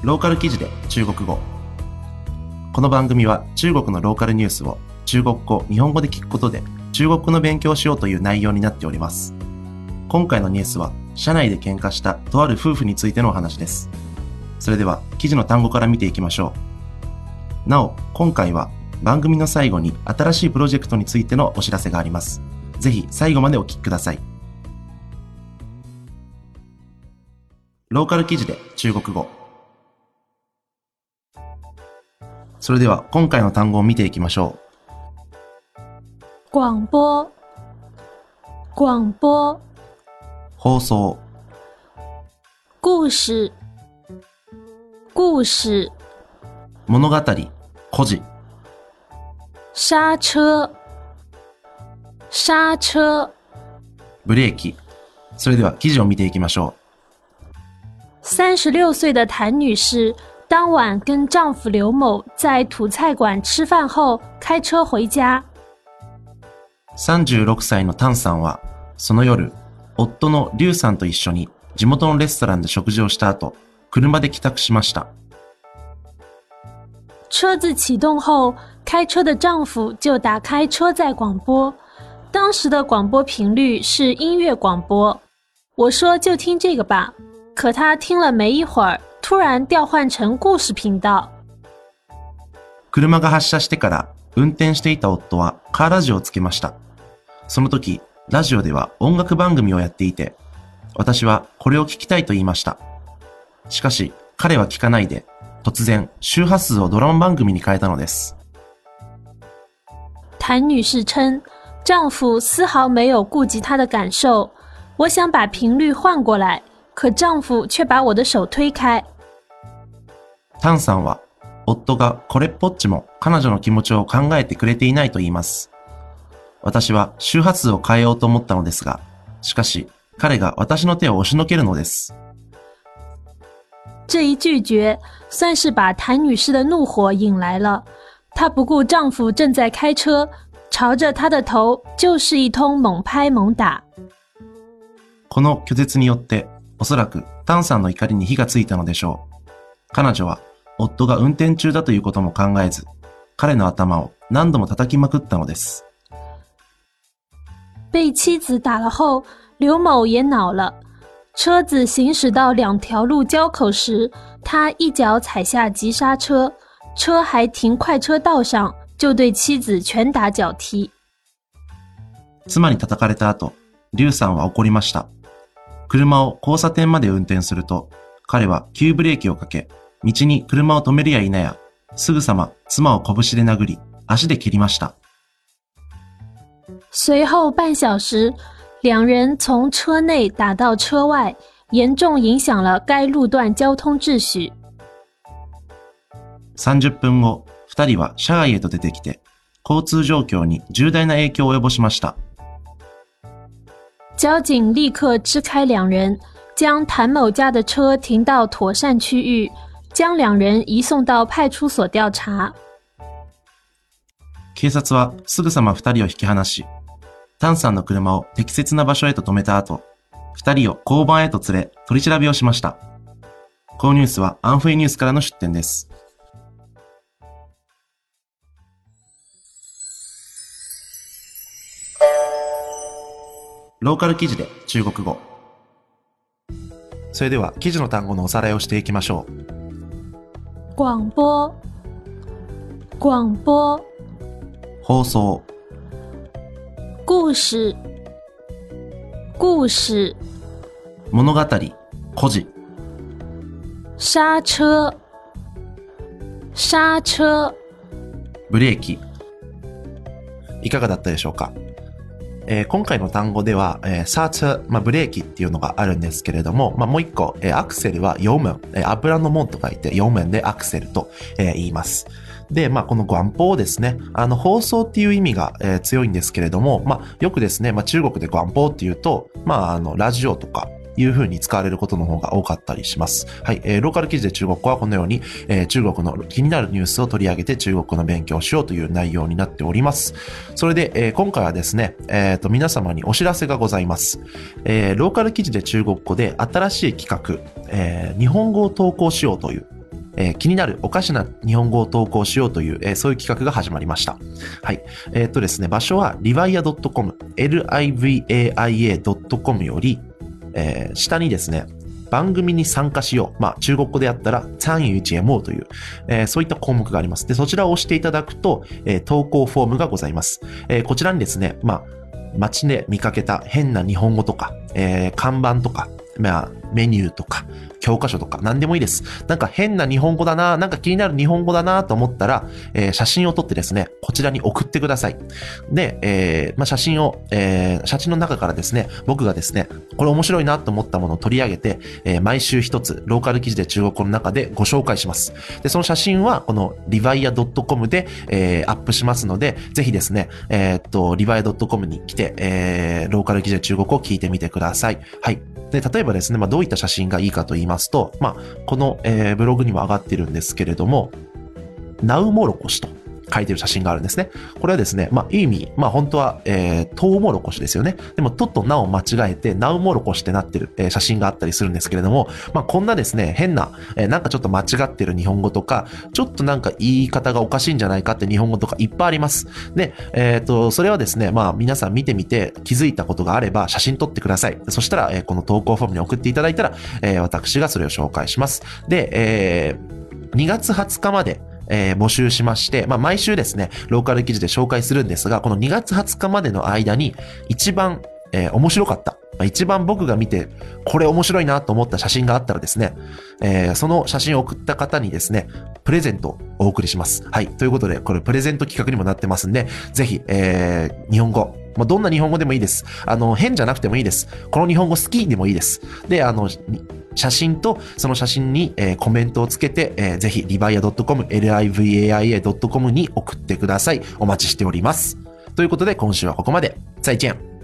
ローカル記事で中国語この番組は中国のローカルニュースを中国語、日本語で聞くことで中国語の勉強をしようという内容になっております。今回のニュースは社内で喧嘩したとある夫婦についてのお話です。それでは記事の単語から見ていきましょう。なお、今回は番組の最後に新しいプロジェクトについてのお知らせがあります。ぜひ最後までお聞きください。ローカル記事で中国語。それでは今回の単語を見ていきましょう。广播、广播。放送。故事、故事。物語、故事。刹車、刹車。ブレーキ。それでは記事を見ていきましょう。三十六岁的谭女士当晚跟丈夫刘某在土菜馆吃饭后开车回家。三十六歳の譚さんはその夜、夫の劉さんと一緒に地元のレストランで食事をした後、車で帰宅しました。车子启动后，开车的丈夫就打开车载广播。当时的广播频率是音乐广播。我说就听这个吧。可他听了没一会儿， 突然调换成故事频道。車が発車してから運転していた夫はカーラジオをつけました。その時、ラジオでは音楽番組をやっていて、私はこれを聞きたいと言いました。しかし、彼は聞かないで、突然、周波数をドラマ番組に変えたのです。谭女士称，丈夫丝毫没有顾及她的感受。我想把频率换过来。可丈夫却把我的手推开。タンさんは、夫がこれっぽっちも彼女の気持ちを考えてくれていないと言います。私は周波数を変えようと思ったのですが、しかし彼が私の手を押しのけるのです。这一拒绝算是把谭女士的怒火引来了。她不顾丈夫正在开车，朝着他的头就是一通猛拍猛打。この拒絶によっておそらくタンさんの怒りに火がついたのでしょう。彼女は夫が運転中だということも考えず、彼の頭を何度も叩きまくったのです。被妻子打了后，刘某也恼了。车子行驶到两条路交口时，他一脚踩下急刹车，车还停快车道上，就对妻子拳打脚踢。妻に叩かれた後、劉さんは怒りました。車を交差点まで運転すると、彼は急ブレーキをかけ、道に車を止めるや否や、すぐさま妻を拳で殴り、足で蹴りました。随后半小时，两人从车内打到车外，严重影响了该路段交通秩序。30分後、二人は車外へと出てきて、交通状況に重大な影響を及ぼしました。交警立刻支开两人，将谭某家的车停到妥善区域，将两人移送到派出所调查。警察はすぐさま二人を引き離し、タンさんの車を適切な場所へと止めた後、二人を交番へと連れ取り調べをしました。このニュースはアンフェイニュースからの出展です。ローカル記事で中国語。それでは記事の単語のおさらいをしていきましょう。广播、广播。放送。故事、故事。物語、故事。刹車、刹車。ブレーキ。いかがだったでしょうか？えー、今回の単語では、えー、サーチャー、まあ、ブレーキっていうのがあるんですけれども、まあ、もう一個、えー、アクセルは4面、えー、油の門と書いて4面でアクセルと、えー、言います。で、まあ、この元宝ですね。あの、放送っていう意味が、えー、強いんですけれども、まあ、よくですね、まあ、中国で元宝っていうと、まあ、あの、ラジオとか、いう風に使われることの方が多かったりします。はい。えー、ローカル記事で中国語はこのように、えー、中国の気になるニュースを取り上げて中国語の勉強をしようという内容になっております。それで、えー、今回はですね、えっ、ー、と、皆様にお知らせがございます。えー、ローカル記事で中国語で新しい企画、えー、日本語を投稿しようというえー気になるおかしな日本語を投稿しようという、えーそういう企画が始まりました。はい。えーっとですね、場所は livia.com、livaia.com より、えー下にですね、番組に参加しよう。まあ、中国語であったら、参与一 MO という、えーそういった項目があります。で、そちらを押していただくと、えー投稿フォームがございます。えーこちらにですね、まあ、街で見かけた変な日本語とか、え看板とか、まあ、メニューとか、教科書とか、何でもいいです。なんか変な日本語だな、なんか気になる日本語だなと思ったら、えー写真を撮ってですね、こちらに送ってください。で、えーまあ、写真を、えー写真の中からですね、僕がですね、これ面白いなと思ったものを取り上げて、え毎週一つ、ローカル記事で中国語の中でご紹介します。で、その写真は、この livia.com で、えアップしますので、ぜひですね、えっと、livia.com に来て、えローカル記事で中国語を聞いてみてください。はい。で、例えばですね、まあ、どういった写真がいいかと言いますと、まあ、この、えーブログにも上がってるんですけれども、ナウモロコシと。書いてる写真があるんですね。これはですね、まあ、いい意味、まあ、本当は、えー、トウモロコシですよね。でも、とっとナを間違えて、ナウモロコシってなってる、えー写真があったりするんですけれども、まあ、こんなですね、変な、えーなんかちょっと間違ってる日本語とか、ちょっとなんか言い方がおかしいんじゃないかって日本語とかいっぱいあります。で、えっ、と、それはですね、まあ、皆さん見てみて気づいたことがあれば写真撮ってください。そしたら、えーこの投稿フォームに送っていただいたら、えー私がそれを紹介します。で、えー2月20日まで、えー募集しまして、まあ、毎週ですね、ローカル記事で紹介するんですが、この2月20日までの間に、一番、えー面白かった、一番僕が見て、これ面白いなと思った写真があったらですね、えーその写真を送った方にですね、プレゼントをお送りします。はい。ということで、これプレゼント企画にもなってますんで、ぜひ、えー日本語、まあ、どんな日本語でもいいです。あの、変じゃなくてもいいです。この日本語好きでもいいです。で、あの、写真とその写真に、えーコメントをつけて、えーぜひ、livia.com、livaia.com に送ってください。お待ちしております。ということで、今週はここまで。再见。